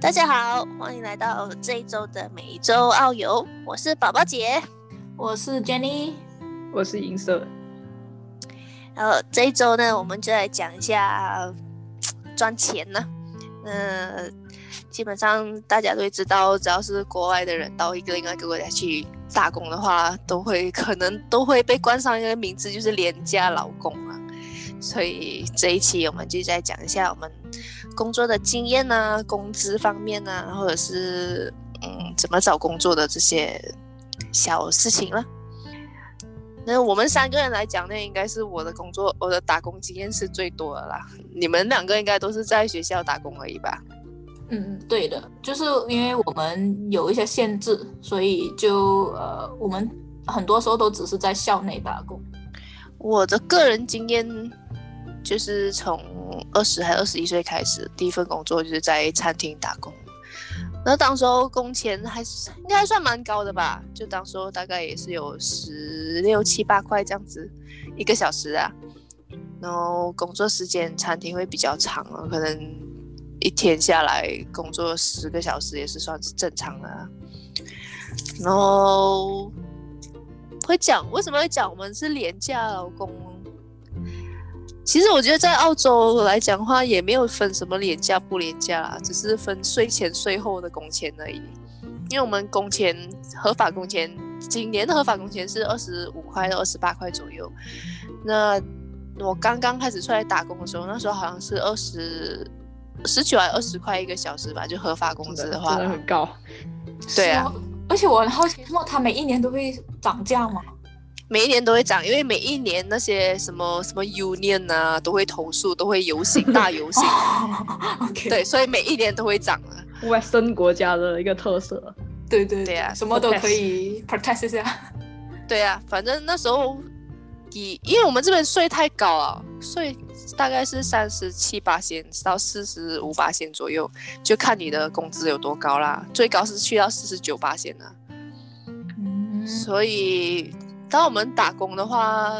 大家好，欢迎来到这一周的每周澳游，我是宝宝姐，我是 Jenny，我是银色。然后这一周呢，我们就来讲一下赚钱呢。嗯，基本上大家都会知道，只要是国外的人到一个另外一个国家去打工的话，都会可能都会被冠上一个名字，就是廉价劳工啊。所以这一期我们就再讲一下我们工作的经验啊，工资方面啊，或者是嗯怎么找工作的这些小事情了。那我们三个人来讲呢，应该是我的工作，我的打工经验是最多的啦。你们两个应该都是在学校打工而已吧？嗯，对的，就是因为我们有一些限制，所以就呃，我们很多时候都只是在校内打工。我的个人经验就是从二十还二十一岁开始，第一份工作就是在餐厅打工。那当时候工钱还是应该算蛮高的吧，就当时候大概也是有十六七八块这样子一个小时啊。然后工作时间餐厅会比较长啊，可能一天下来工作十个小时也是算是正常的。然后会讲为什么会讲我们是廉价劳工？其实我觉得在澳洲来讲的话，也没有分什么廉价不廉价啦，只是分税前税后的工钱而已。因为我们工钱合法工钱，今年的合法工钱是二十五块到二十八块左右。那我刚刚开始出来打工的时候，那时候好像是二十十九还二十块一个小时吧，就合法工资的话，真的很高。对啊，而且我很好奇，那它每一年都会涨价吗？每一年都会涨，因为每一年那些什么什么 union 啊都会投诉，都会游行 大游行。对，所以每一年都会涨啊。Western 国家的一个特色。对对对啊，什么都可以 protest 一下。对啊，反正那时候以因为我们这边税太高了，税大概是三十七八仙到四十五八仙左右，就看你的工资有多高啦。最高是去到四十九八仙呢。嗯，所以。当我们打工的话，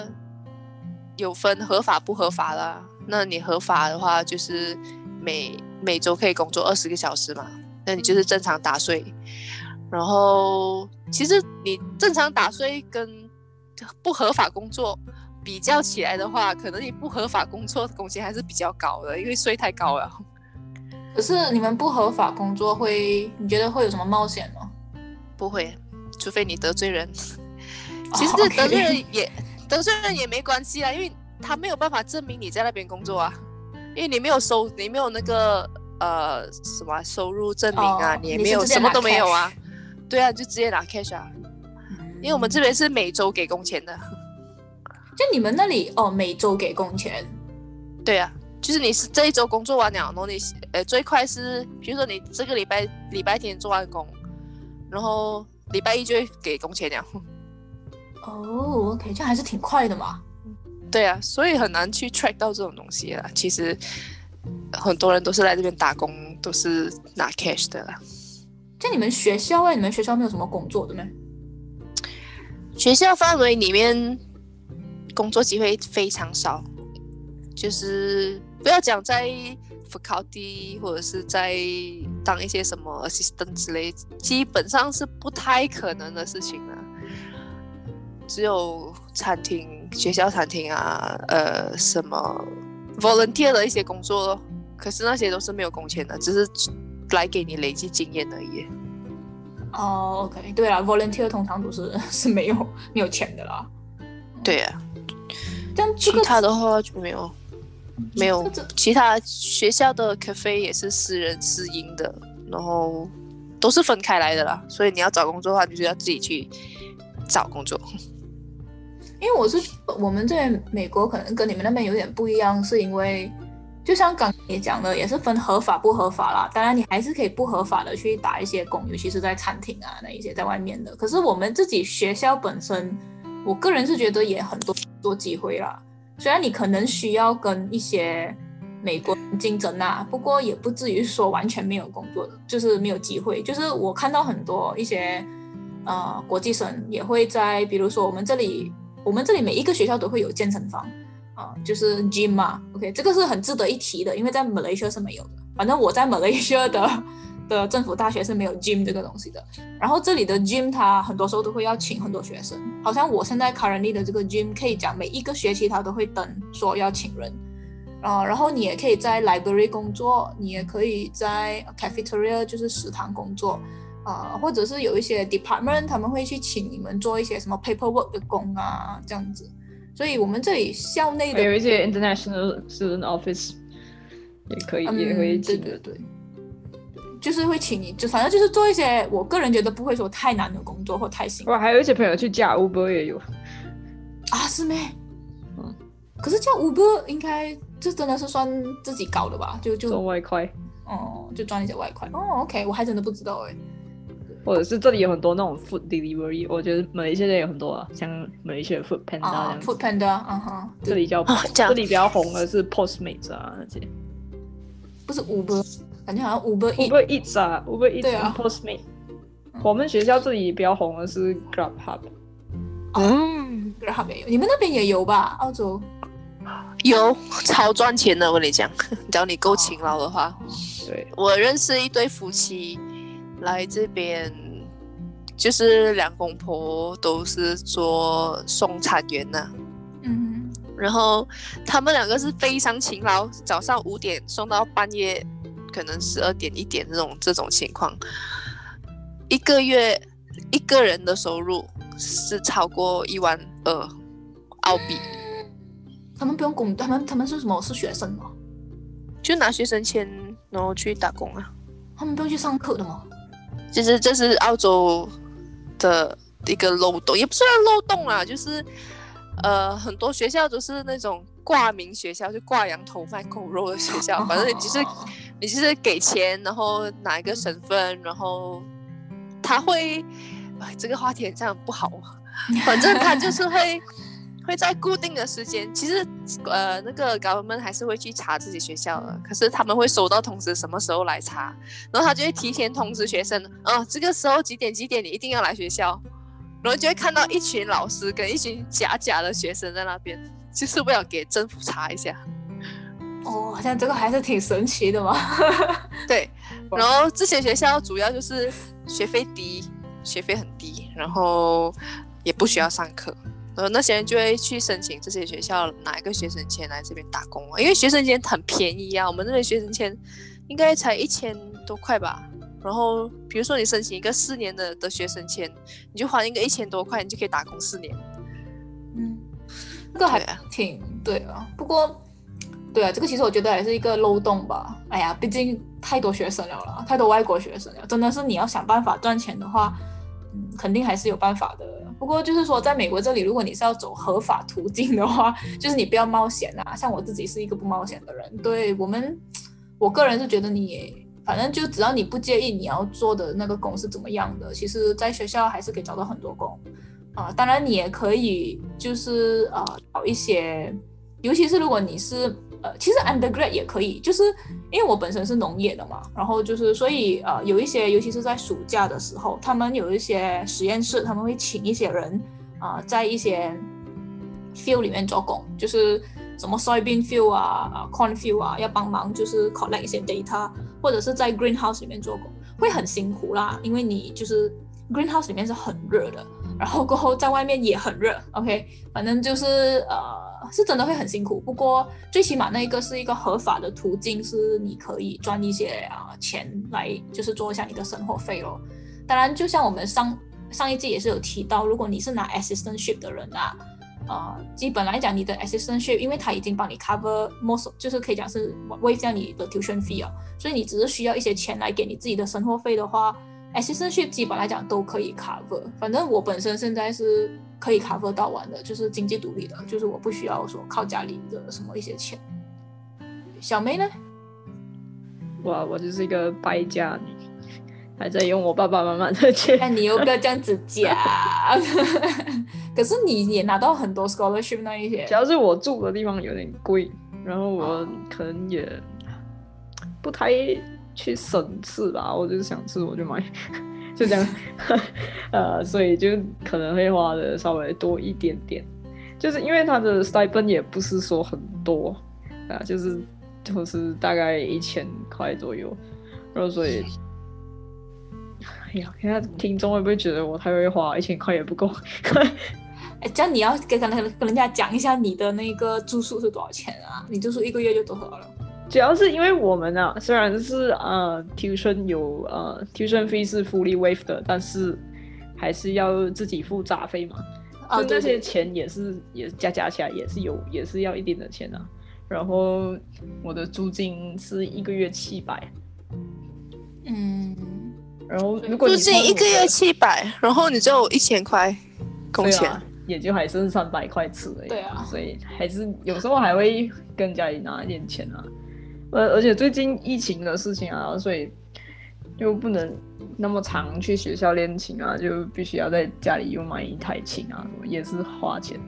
有分合法不合法啦。那你合法的话，就是每每周可以工作二十个小时嘛，那你就是正常打税。然后，其实你正常打税跟不合法工作比较起来的话，可能你不合法工作工钱还是比较高的，因为税太高了。可是你们不合法工作会，你觉得会有什么冒险吗？不会，除非你得罪人。其实得罪人也得罪人也没关系啊，因为他没有办法证明你在那边工作啊，因为你没有收，你没有那个呃什么收入证明啊，你也没有什么都没有啊，对啊，就直接拿 cash 啊，因为我们这边是每周给工钱的，就你们那里哦，每周给工钱，对啊，就是你是这一周工作完了，然后你呃最快是，比如说你这个礼拜礼拜天做完工，然后礼拜一就会给工钱了。哦，OK，这还是挺快的嘛。对啊，所以很难去 track 到这种东西啦。其实很多人都是来这边打工，都是拿 cash 的啦。在你们学校哎，你们学校没有什么工作的吗？学校范围里面工作机会非常少，就是不要讲在 faculty 或者是在当一些什么 assistant 之类，基本上是不太可能的事情了。只有餐厅、学校餐厅啊，呃，什么 volunteer 的一些工作咯，可是那些都是没有工钱的，只是来给你累积经验而已。哦，OK，对啊，volunteer 通常都是是没有没有钱的啦。对啊，但其他的话就没有，没有。其他学校的 cafe 也是私人私营的，然后都是分开来的啦。所以你要找工作的话，你就要自己去找工作。因为我是我们这边美国可能跟你们那边有点不一样，是因为就像刚你讲的，也是分合法不合法啦。当然你还是可以不合法的去打一些工，尤其是在餐厅啊那一些在外面的。可是我们自己学校本身，我个人是觉得也很多多机会啦。虽然你可能需要跟一些美国竞争啊，不过也不至于说完全没有工作的，就是没有机会。就是我看到很多一些呃国际生也会在，比如说我们这里。我们这里每一个学校都会有健身房，啊，就是 gym 嘛。OK，这个是很值得一提的，因为在 Malaysia 是没有的。反正我在 Malaysia 的的政府大学是没有 gym 这个东西的。然后这里的 gym 它很多时候都会要请很多学生，好像我现在 currently 的这个 gym 可以讲每一个学期它都会登说要请人。啊，然后你也可以在 library 工作，你也可以在 cafeteria 就是食堂工作，啊，或者是有一些 department 他们会去请你们做一些什么 paperwork 的工啊，这样子。所以我们这里校内的有一些 international student office 也可以，也会请的，对，就是会请你，就反正就是做一些我个人觉得不会说太难的工作或太辛苦。哇，还有一些朋友去加 Uber 也有啊，是咩？嗯，可是叫 Uber 应该。这真的是算自己搞的吧？就就赚外快，哦，就赚一些外快。哦，OK，我还真的不知道哎。或者是这里有很多那种 food delivery，我觉得马来西亚有很多啊，像马来西亚 food panda 这样。food panda，嗯哼，这里叫这里比较红的是 Postmates 啊那些。不是 Uber，感觉好像 Uber Uber Eats 啊，Uber Eats 啊 Postmates。我们学校这里比较红的是 Grab Hub。嗯，Grab Hub 也有，你们那边也有吧？澳洲。有超赚钱的，我跟你讲，只要你够勤劳的话。对，我认识一对夫妻来这边，就是两公婆都是做送餐员的。嗯，然后他们两个是非常勤劳，早上五点送到半夜，可能十二点一点这种这种情况，一个月一个人的收入是超过一万二澳币。他们不用工，他们他们是什么？是学生吗？就拿学生签，然后去打工啊。他们不用去上课的吗？其实这是澳洲的一个漏洞，也不算漏洞啦，就是呃，很多学校都是那种挂名学校，就挂羊头卖狗肉的学校。反正你就是你就是给钱，然后拿一个省份，然后他会，哎，这个话题这样不好。反正他就是会。会在固定的时间，其实，呃，那个高们还是会去查自己学校的，可是他们会收到通知，什么时候来查，然后他就会提前通知学生，哦，这个时候几点几点你一定要来学校，然后就会看到一群老师跟一群假假的学生在那边，就是为了给政府查一下。哦，好像这个还是挺神奇的嘛。对，然后这些学校主要就是学费低，学费很低，然后也不需要上课。呃，那些人就会去申请这些学校哪一个学生签来这边打工啊，因为学生签很便宜啊，我们这边学生签应该才一千多块吧。然后比如说你申请一个四年的的学生签，你就还一个一千多块，你就可以打工四年。嗯，这个还挺对啊。不过，对啊，这个其实我觉得还是一个漏洞吧。哎呀，毕竟太多学生了啦，太多外国学生了，真的是你要想办法赚钱的话，嗯，肯定还是有办法的。不过就是说，在美国这里，如果你是要走合法途径的话，就是你不要冒险啊。像我自己是一个不冒险的人，对我们，我个人是觉得你，反正就只要你不介意你要做的那个工是怎么样的，其实在学校还是可以找到很多工啊。当然你也可以就是呃找一些，尤其是如果你是。呃，其实 undergrad 也可以，就是因为我本身是农业的嘛，然后就是所以呃，有一些，尤其是在暑假的时候，他们有一些实验室，他们会请一些人啊，在一些 field 里面做工，就是什么 soybean field 啊，corn field 啊，要帮忙就是 collect 一些 data，或者是在 greenhouse 里面做工，会很辛苦啦，因为你就是 greenhouse 里面是很热的，然后过后在外面也很热，OK，反正就是呃。是真的会很辛苦，不过最起码那一个是一个合法的途径，是你可以赚一些啊钱来，就是做一下你的生活费咯。当然，就像我们上上一季也是有提到，如果你是拿 assistantship 的人啊，呃，基本来讲你的 assistantship，因为他已经帮你 cover most，就是可以讲是 waive 掉你的 tuition fee 啊，所以你只是需要一些钱来给你自己的生活费的话，assistantship 基本来讲都可以 cover。反正我本身现在是。可以 cover 到完的，就是经济独立的，就是我不需要说靠家里的什么一些钱。小妹呢？哇我就是一个败家女，还在用我爸爸妈妈的钱。那你又不要这样子讲。可是你也拿到很多 scholarship 那一些。主要是我住的地方有点贵，然后我可能也不太去省吃吧，我就是想吃我就买。就这样，呃，所以就可能会花的稍微多一点点，就是因为他的 stipend 也不是说很多啊，就是就是大概一千块左右，然后所以哎呀，现在听众会不会觉得我太会花，一千块也不够？哎，这样你要跟跟跟人家讲一下你的那个住宿是多少钱啊？你住宿一个月就多少了？主要是因为我们啊，虽然是呃 tuition 有呃 tuition fee 是 fully waived 的，但是还是要自己付杂费嘛。啊，就那些钱也是也加加起来也是有也是要一定的钱啊。然后我的租金是一个月七百，嗯，然后如果租金一个月七，七百，然后你只有一千块工钱。啊，也就还剩三百块吃而已。对啊所以还是有时候还会跟家里拿一点钱啊。而而且最近疫情的事情啊，所以就不能那么常去学校练琴啊，就必须要在家里又买一台琴啊，什么也是花钱，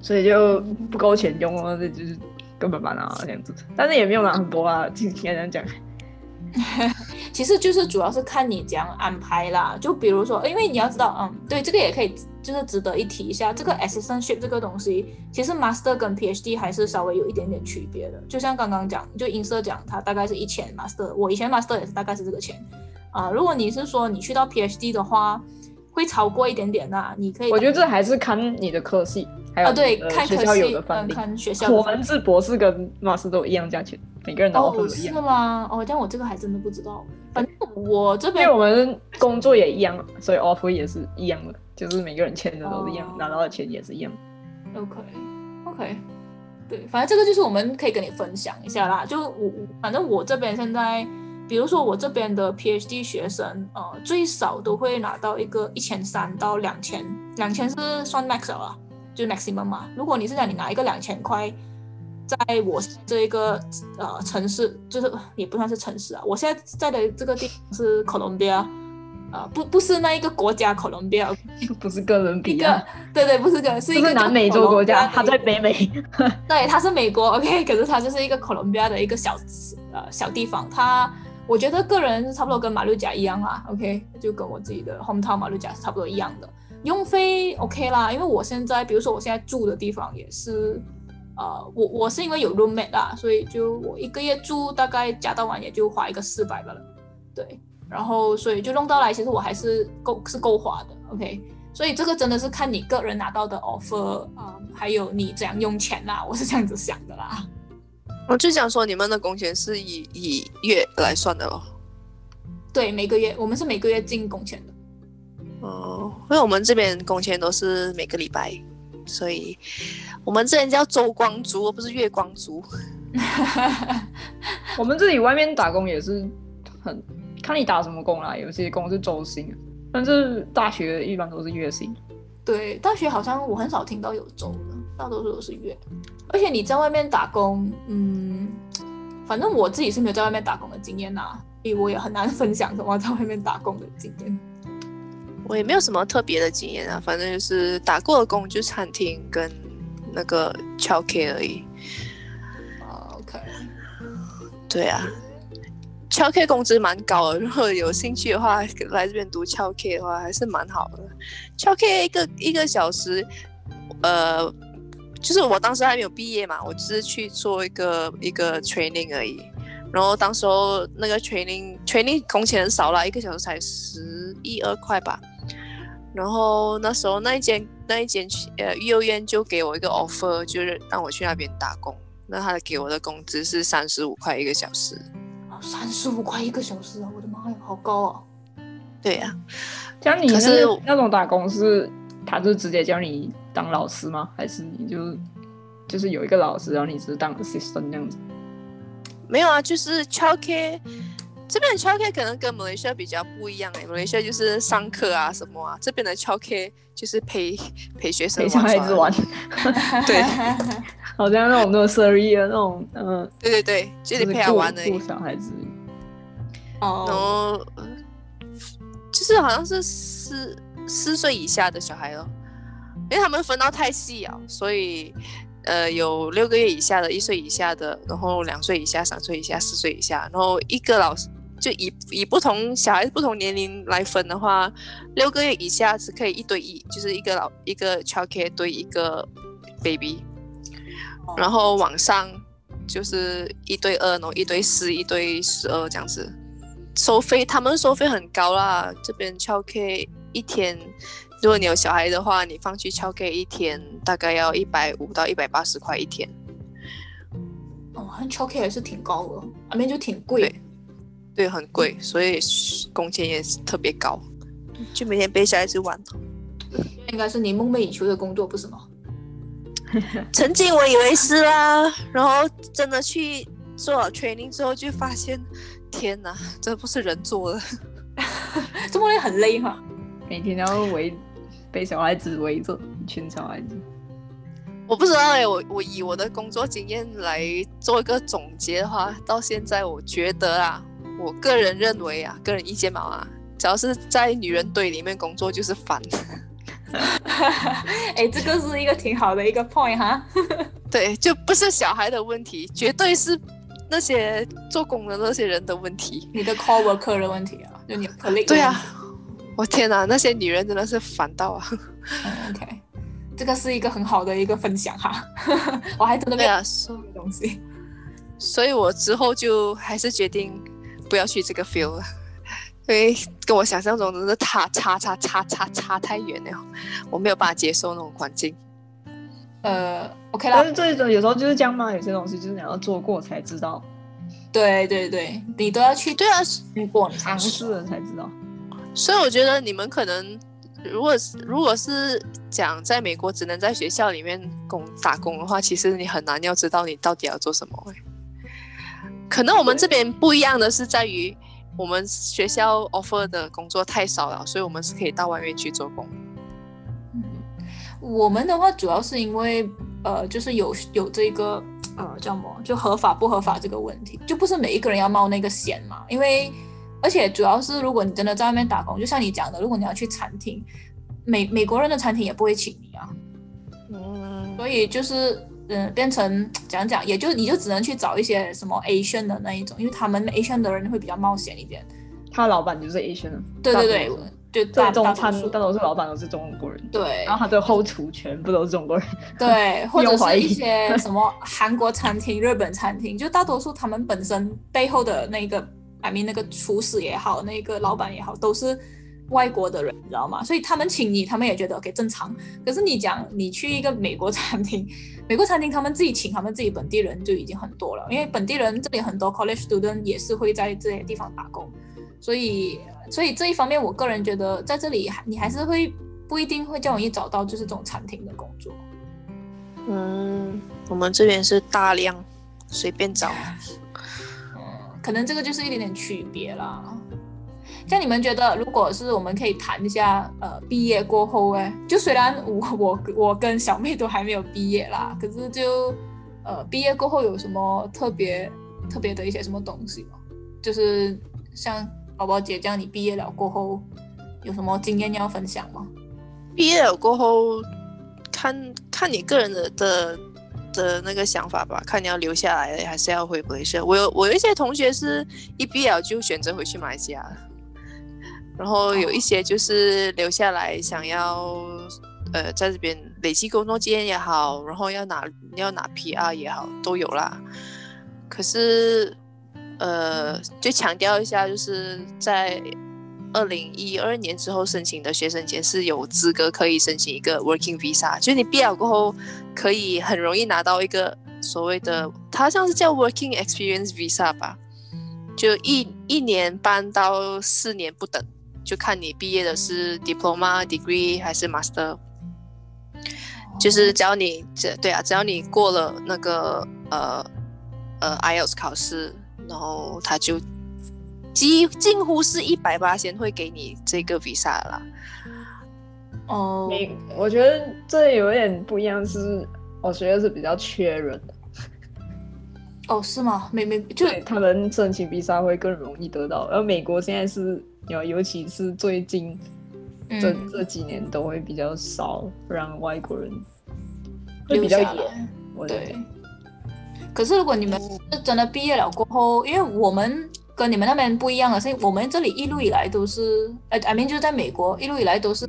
所以就不够钱用啊，这就是根本把拿这样子，但是也没有拿很多啊，听听人家讲。其实就是主要是看你怎样安排啦。就比如说，因为你要知道，嗯，对，这个也可以，就是值得一提一下。这个 assistantship 这个东西，其实 master 跟 PhD 还是稍微有一点点区别的。就像刚刚讲，就音色讲，它大概是一千 master，我以前 master 也是大概是这个钱啊、如果你是说你去到 PhD 的话，会超过一点点啦。你可以，我觉得这还是看你的科系，还有啊，对，看科学校有的范例。看学校我。们是博士跟 master 都一样价钱，每个人拿都一样，是吗？哦，但我这个还真的不知道。反正我这边因边为我们工作也一样，所以 offer 也是一样的，就是每个人签的都是一样，哦拿到的钱也是一样。OK OK，对，反正这个就是我们可以跟你分享一下啦。就我我反正我这边现在，比如说我这边的 PhD 学生，呃，最少都会拿到一个一千三到两千，两千是算 max 了啊，就是 maximum 嘛。如果你是讲你拿一个两千块，在我这一个呃城市，就是也不算是城市啊，我现在在的这个地方是 Colombia，呃，不不是那一个国家 Colombia，不是哥伦比亚，对对，不是个是一个是南美洲国家，它在北美。对，它是美国，OK，可是它就是一个哥伦比亚的一个小呃小地方，它我觉得个人差不多跟马六甲一样啦，OK，就跟我自己的 hometown 马六甲是差不多一样的，用费 OK 啦，因为我现在比如说我现在住的地方也是，呃，我我是因为有 roommate 啦，所以就我一个月住大概加到完也就花一个四百吧了，对，然后所以就弄到来，其实我还是够是够花的，OK。所以这个真的是看你个人拿到的 offer 啊、还有你怎样用钱啦，我是这样子想的啦。我就想说，你们的工钱是以以月来算的咯。对，每个月我们是每个月进工钱的。哦，因为我们这边工钱都是每个礼拜，所以我们这边叫周光族，而不是月光族。我们这里外面打工也是很看你打什么工啦，有些工是周薪，但是大学一般都是月薪。对，大学好像我很少听到有周的，大多数都是月。而且你在外面打工，嗯，反正我自己是没有在外面打工的经验呐，所以我也很难分享什么在外面打工的经验。我也没有什么特别的经验啊，反正就是打过的工就是餐厅跟那个 childcare 而已。啊，OK，对啊，childcare 工资蛮高的，如果有兴趣的话，来这边读 childcare 的话还是蛮好的。childcare 一个一个小时，呃，就是我当时还没有毕业嘛，我只是去做一个一个 training 而已。然后当时候那个 training training 工钱很少啦，一个小时才十一二块吧。然后那时候那一间那一间呃幼儿园就给我一个 offer，就是让我去那边打工。那他给我的工资是三十五块一个小时。三十五块一个小时啊！我的妈呀，好高啊！对呀、这样你可是那那种打工是，他就直接叫你当老师吗？还是你就就是有一个老师，然后你只是当 assistant 这样子？没有啊，就是 childcare 这边的 childcare 可能跟马来西亚比较不一样哎，马来西亚就是上课啊什么啊，这边的 childcare 就是陪陪学生陪小孩子玩，对 好像那种 nursery 的那种，嗯、对对对，就是陪他玩而已顾。小孩子。然哦，后呃就是好像是四四岁以下的小孩咯，因为他们分到太细啊，所以呃有六个月以下的、一岁以下的，然后两岁以下、三岁以下、四岁以下，然后一个老师就以以不同小孩子不同年龄来分的话，六个月以下是可以一对一，就是一个老一个 childcare 对一个 baby，然后往上就是一对二，然后一对四、一对十二这样子。收费他们收费很高啦，这边翘 K 一天，如果你有小孩的话，你放去敲 K 一天大概要一百五到一百八十块一天。哦，像 c h o K 还是挺高的，那边就挺贵对。对，很贵，所以工钱也是特别高，就每天陪小孩子玩。应该是你梦寐以求的工作，不是吗？曾经我以为是啊，然后真的去做了 training 之后，就发现，天哪，这不是人做的。这么累很累哈。每天都要围被小孩子围着一群小孩子。我不知道哎，我我以我的工作经验来做一个总结的话，到现在我觉得啊，我个人认为啊，个人意见嘛啊，只要是在女人堆里面工作就是烦。哎，这个是一个挺好的一个 point 哈。对，就不是小孩的问题，绝对是那些做工的那些人的问题。你的 co worker 的问题啊，就你 colleague。对啊，我天哪，那些女人真的是烦到啊。OK，这个是一个很好的一个分享哈。我还真的没有说东西，所以我之后就还是决定不要去这个 field 了。因为跟我想象中的差差差差差差太远了，我没有办法接受那种环境。呃，OK 啦。但是这种有时候就是这样嘛，有些东西就是你要做过才知道。对对对，你都要去对啊，你过尝试了才知道。所以我觉得你们可能，如果是如果是讲在美国只能在学校里面工打工的话，其实你很难要知道你到底要做什么。可能我们这边不一样的是在于。我们学校 offer 的工作太少了，所以我们是可以到外面去做工。嗯，我们的话主要是因为呃，就是有有这个呃叫什么，就合法不合法这个问题，就不是每一个人要冒那个险嘛。因为而且主要是如果你真的在外面打工，就像你讲的，如果你要去餐厅，美美国人的餐厅也不会请你啊。嗯，所以就是。嗯，变成讲讲，也就你就只能去找一些什么 Asian 的那一种，因为他们 Asian 的人会比较冒险一点。他老板就是 Asian，对对对，就大中餐大多数老板都是中国人。对，然后他的后厨全部都是中国人。对，或者是一些什么韩国餐厅、日本餐厅，就大多数他们本身背后的那个，I mean 那个厨师也好，那个老板也好，都是。外国的人，你知道吗？所以他们请你，他们也觉得 OK 正常。可是你讲你去一个美国餐厅，美国餐厅他们自己请他们自己本地人就已经很多了，因为本地人这里很多 college student 也是会在这些地方打工，所以所以这一方面，我个人觉得在这里还你还是会不一定会较容易找到就是这种餐厅的工作。嗯，我们这边是大量随便找，可能这个就是一点点区别啦。像你们觉得，如果是我们可以谈一下，呃，毕业过后，哎，就虽然我 我我跟小妹都还没有毕业啦，可是就，呃，毕业过后有什么特别特别的一些什么东西吗？就是像宝宝姐这样，你毕业了过后有什么经验要分享吗？毕业了过后，看看你个人的的的那个想法吧，看你要留下来还是要回马来西亚。我有我有一些同学是一毕业就选择回去马来西亚。然后有一些就是留下来想要，呃，在这边累积工作经验也好，然后要拿要拿 PR 也好，都有啦。可是，呃，就强调一下，就是在二零一二年之后申请的学生签是有资格可以申请一个 Working Visa，就是你毕业过后可以很容易拿到一个所谓的，它像是叫 Working Experience Visa 吧，就一一年半到四年不等。就看你毕业的是 diploma degree 还是 master，就是只要你这对啊，只要你过了那个呃呃 IELTS 考试，然后他就几近乎是一百八先会给你这个 visa 啦。哦，你我觉得这有点不一样，是我觉得是比较缺人的。哦，是吗？美美就他们申请 visa 会更容易得到，而美国现在是。有，尤其是最近这这几年都会比较少让外国人会比较严。对。可是如果你们是真的毕业了过后，因为我们跟你们那边不一样的是，我们这里一路以来都是，呃，I mean 就是在美国一路以来都是，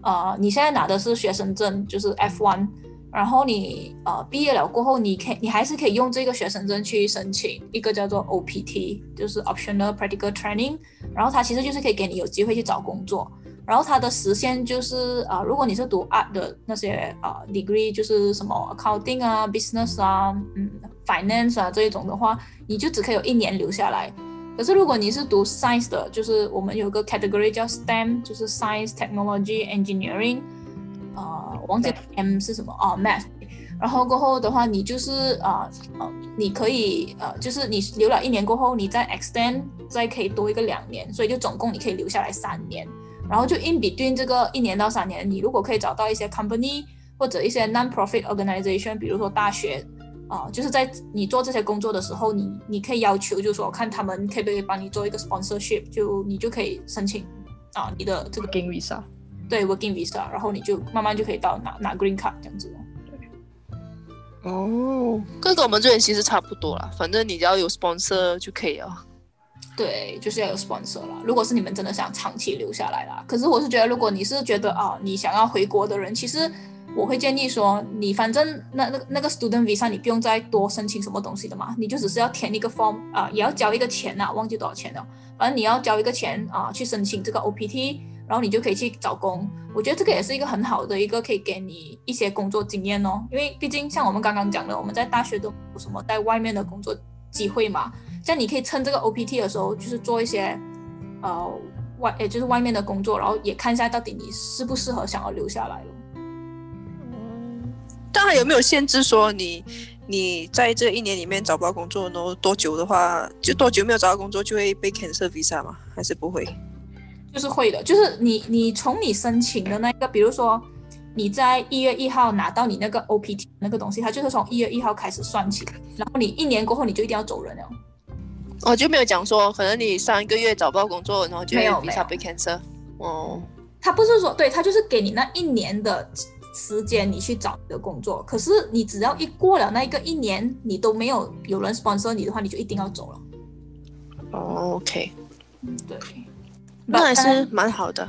啊，你现在拿的是学生证，就是 F one，然后你呃毕业了过后，你可以你还是可以用这个学生证去申请一个叫做 OPT，就是 Optional Practical Training，然后它其实就是可以给你有机会去找工作。然后它的时限就是啊、如果你是读 art 的那些啊、degree，就是什么 accounting 啊、business 啊、嗯 finance 啊这一种的话，你就只可以有一年留下来。可是如果你是读 science 的，就是我们有个 category 叫 STEM，就是 science、technology、engineering，呃，我忘记 M 是什么哦，math。然后过后的话，你就是啊呃你可以呃，就是你留了一年过后，你再 extend，再可以多一个两年，所以就总共你可以留下来三年。然后就 in between 这个一年到三年，你如果可以找到一些 company 或者一些 non-profit organization，比如说大学，啊、就是在你做这些工作的时候，你你可以要求，就是说看他们可不可以帮你做一个 sponsorship，就你就可以申请啊、你的这个 Working visa。对 working visa，然后你就慢慢就可以到拿拿 green card 这样子咯。哦，跟跟我们这边其实差不多啦，反正你只要有 sponsor 就可以了。对，就是要有 sponsor 啦。如果是你们真的想长期留下来啦，可是我是觉得，如果你是觉得啊，你想要回国的人，其实我会建议说，你反正那那那个 student visa 你不用再多申请什么东西的嘛，你就只是要填一个 form 啊，也要交一个钱呐、忘记多少钱了，反正你要交一个钱啊，去申请这个 OPT，然后你就可以去找工。我觉得这个也是一个很好的一个可以给你一些工作经验哦，因为毕竟像我们刚刚讲的，我们在大学都有什么在外面的工作机会嘛。像你可以趁这个 OPT 的时候，就是做一些呃外，也就是外面的工作，然后也看一下到底你适不适合想要留下来了。当然有没有限制说你你在这一年里面找不到工作，然后多久的话，就多久没有找到工作就会被 cancel visa 吗？还是不会？就是会的，就是你你从你申请的那个，比如说你在一月一号拿到你那个 OPT 那个东西，它就是从一月一号开始算起，然后你一年过后你就一定要走人了。哦，就没有讲说可能你上一个月找不到工作，然后就没有没 visa 被 cancel。哦，他不是说对他就是给你那一年的时间你去找你的工作，可是你只要一过了那一个一年，你都没有有人 sponsor 你的话，你就一定要走了。哦，OK，对，那还是蛮好的。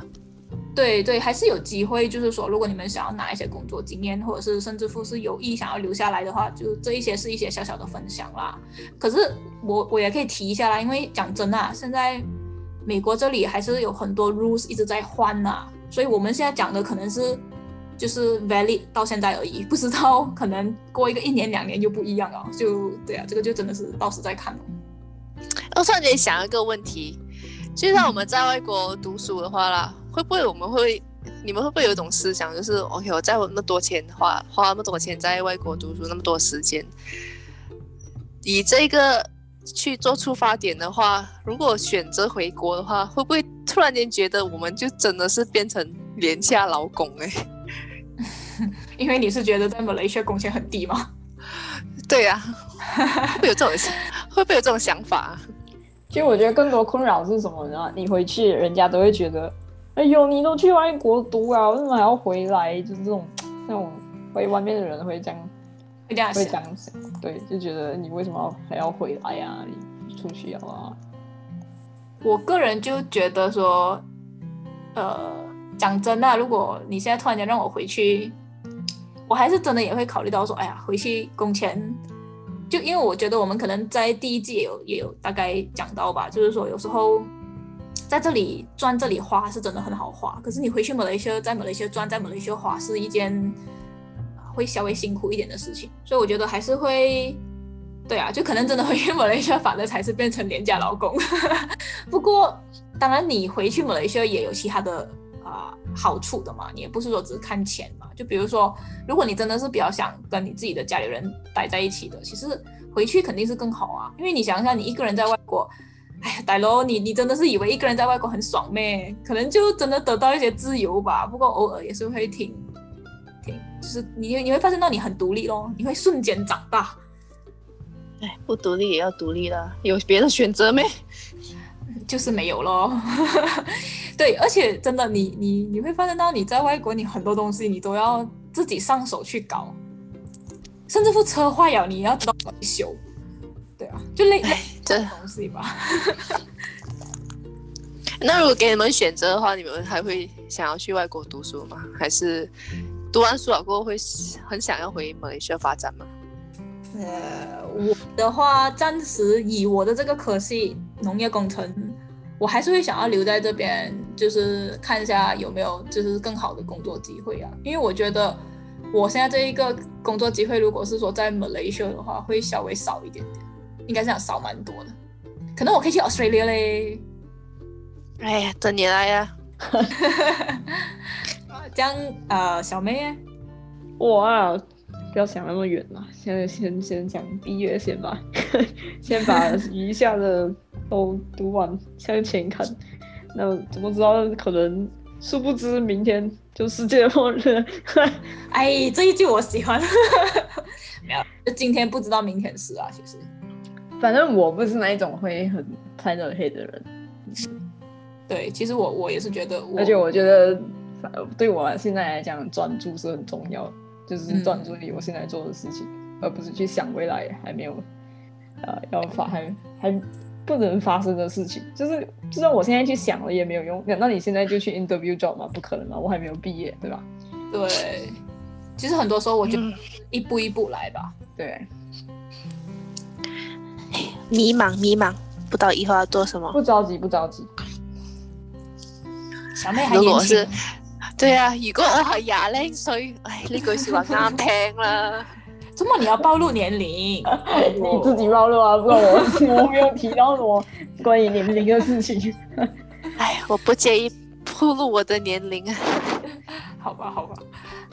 对对，还是有机会。就是说，如果你们想要拿一些工作经验，或者是甚至乎是有意想要留下来的话，就这一些是一些小小的分享啦。可是我我也可以提一下啦，因为讲真啊，现在美国这里还是有很多 rules 一直在换呐、所以我们现在讲的可能是就是 valid 到现在而已，不知道可能过一个一年两年就不一样了。就对啊，这个就真的是到时再看了。我突然间想一个问题，就像我们在外国读书的话啦，会不会我们会，你们会不会有一种思想，就是 OK，我在那么多钱花花那么多钱在外国读书那么多时间，以这个去做出发点的话，如果选择回国的话，会不会突然间觉得我们就真的是变成廉价劳工哎、因为你是觉得在马来西亚工钱很低吗？对呀、会不会有这种会不会有这种想法啊？其实我觉得更多困扰是什么呢？你回去，人家都会觉得，哎呦，你都去外国读啊，为什么还要回来？就是这种那种回外面的人会这样会这样会这想。样想，对，就觉得你为什么还要回来呀、你出去了啊？我个人就觉得说，呃，讲真的，如果你现在突然间让我回去，我还是真的也会考虑到说，哎呀，回去工钱，就因为我觉得我们可能在第一季也有也有大概讲到吧，就是说有时候在这里赚这里花是真的很好花，可是你回去马来西亚，在马来西亚赚，在马来西亚花是一件会稍微辛苦一点的事情，所以我觉得还是会。对啊，就可能真的回去马来西亚，反而才是变成廉价劳工。不过，当然你回去马来西亚也有其他的啊、好处的嘛，你也不是说只是看钱嘛。就比如说，如果你真的是比较想跟你自己的家里人待在一起的，其实回去肯定是更好啊。因为你想想，你一个人在外国，哎呀，大佬，你你真的是以为一个人在外国很爽咩？可能就真的得到一些自由吧。不过偶尔也是会挺挺，就是你你会发现到你很独立咯，你会瞬间长大。哎，不独立也要独立啦，有别的选择没？就是没有咯。对，而且真的你，你你会发现到你在外国，你很多东西你都要自己上手去搞，甚至乎车坏了，你也要知道怎么修。对啊，就类类哎，这东西吧。那如果给你们选择的话，你们还会想要去外国读书吗？还是读完书了过后会很想要回马来西亚发展吗？呃，我的话，暂时以我的这个科系农业工程，我还是会想要留在这边，就是看一下有没有就是更好的工作机会啊。因为我觉得我现在这一个工作机会，如果是说在 Malaysia 的话，会稍微少一点点，应该是想少蛮多的。可能我可以去 Australia 嘞。哎呀，等你来呀！这样呃，小妹，我啊，不要想那么远嘛，现在先先讲毕业先吧，先把余下的都读完，向前看。那怎么知道？可能殊不知明天就世界末日。哎，这一句我喜欢。没有，就今天不知道明天是啊。其实，反正我不是那一种会很太热黑的人。对，其实我我也是觉得，而且我觉得。对我现在来讲，专注是很重要，就是专注于我现在做的事情，而不是去想未来还没有，呃，要发还还不能发生的事情。就是就算我现在去想了也没有用。那你现在就去 interview job 吗？不可能嘛，我还没有毕业，对吧？对，其实很多时候我就一步一步来吧。对，迷茫迷茫，不知道以后要做什么。不着急，不着急。小妹还年轻。对啊，如果我係廿零歲，唉呢句說話啱聽啦。怎麼你要暴露年齡？你自己暴露啊，不我我沒有提到什麼關於年齡的事情。唉，我不介意暴露我的年齡啊。好吧，好吧，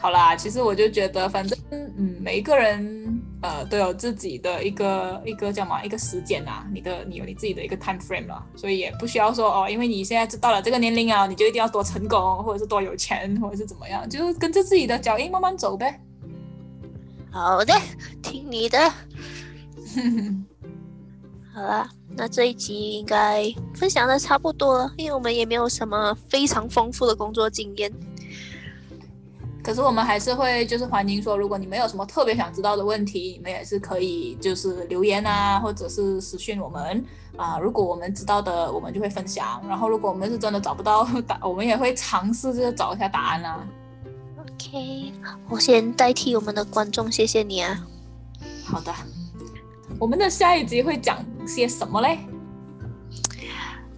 好啦，其實我就覺得，反正嗯，每一個人。呃，都有自己的一个一个叫嘛一个时间啊，你的你有你自己的一个 time frame 了，所以也不需要说哦，因为你现在到了这个年龄啊，你就一定要多成功，或者是多有钱，或者是怎么样，就跟着自己的脚印慢慢走呗。好的，听你的。好了，那这一集应该分享的差不多了，因为我们也没有什么非常丰富的工作经验。可是我们还是会就是欢迎说，如果你们有什么特别想知道的问题，你们也是可以就是留言啊，或者是私信我们啊。如果我们知道的，我们就会分享。然后如果我们是真的找不到答，我们也会尝试着找一下答案啊。OK，我先代替我们的观众，谢谢你啊。好的，我们的下一集会讲些什么嘞？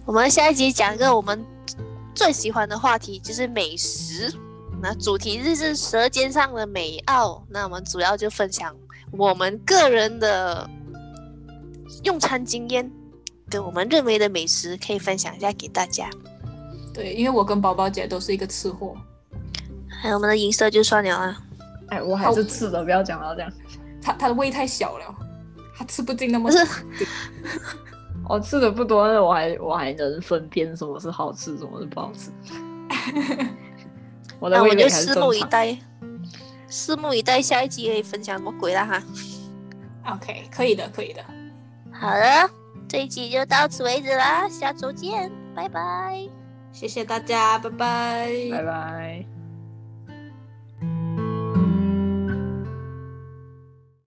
我们下一集讲一个我们最喜欢的话题，就是美食。那主题日是舌尖上的美澳，那我们主要就分享我们个人的用餐经验，跟我们认为的美食可以分享一下给大家。对，因为我跟宝宝姐都是一个吃货，还有我们的银色就算了啊。哎，我还是吃的，不要讲到这样。他他的胃太小了，他吃不进那么。是。我吃的不多，但是我还我还能分辨什么是好吃，什么是不好吃。那我就拭目以待，拭目以待下一集可以分享什么鬼了哈。OK，可以的，可以的。好了，这一集就到此为止啦，下周见，拜拜。谢谢大家，拜拜，拜拜。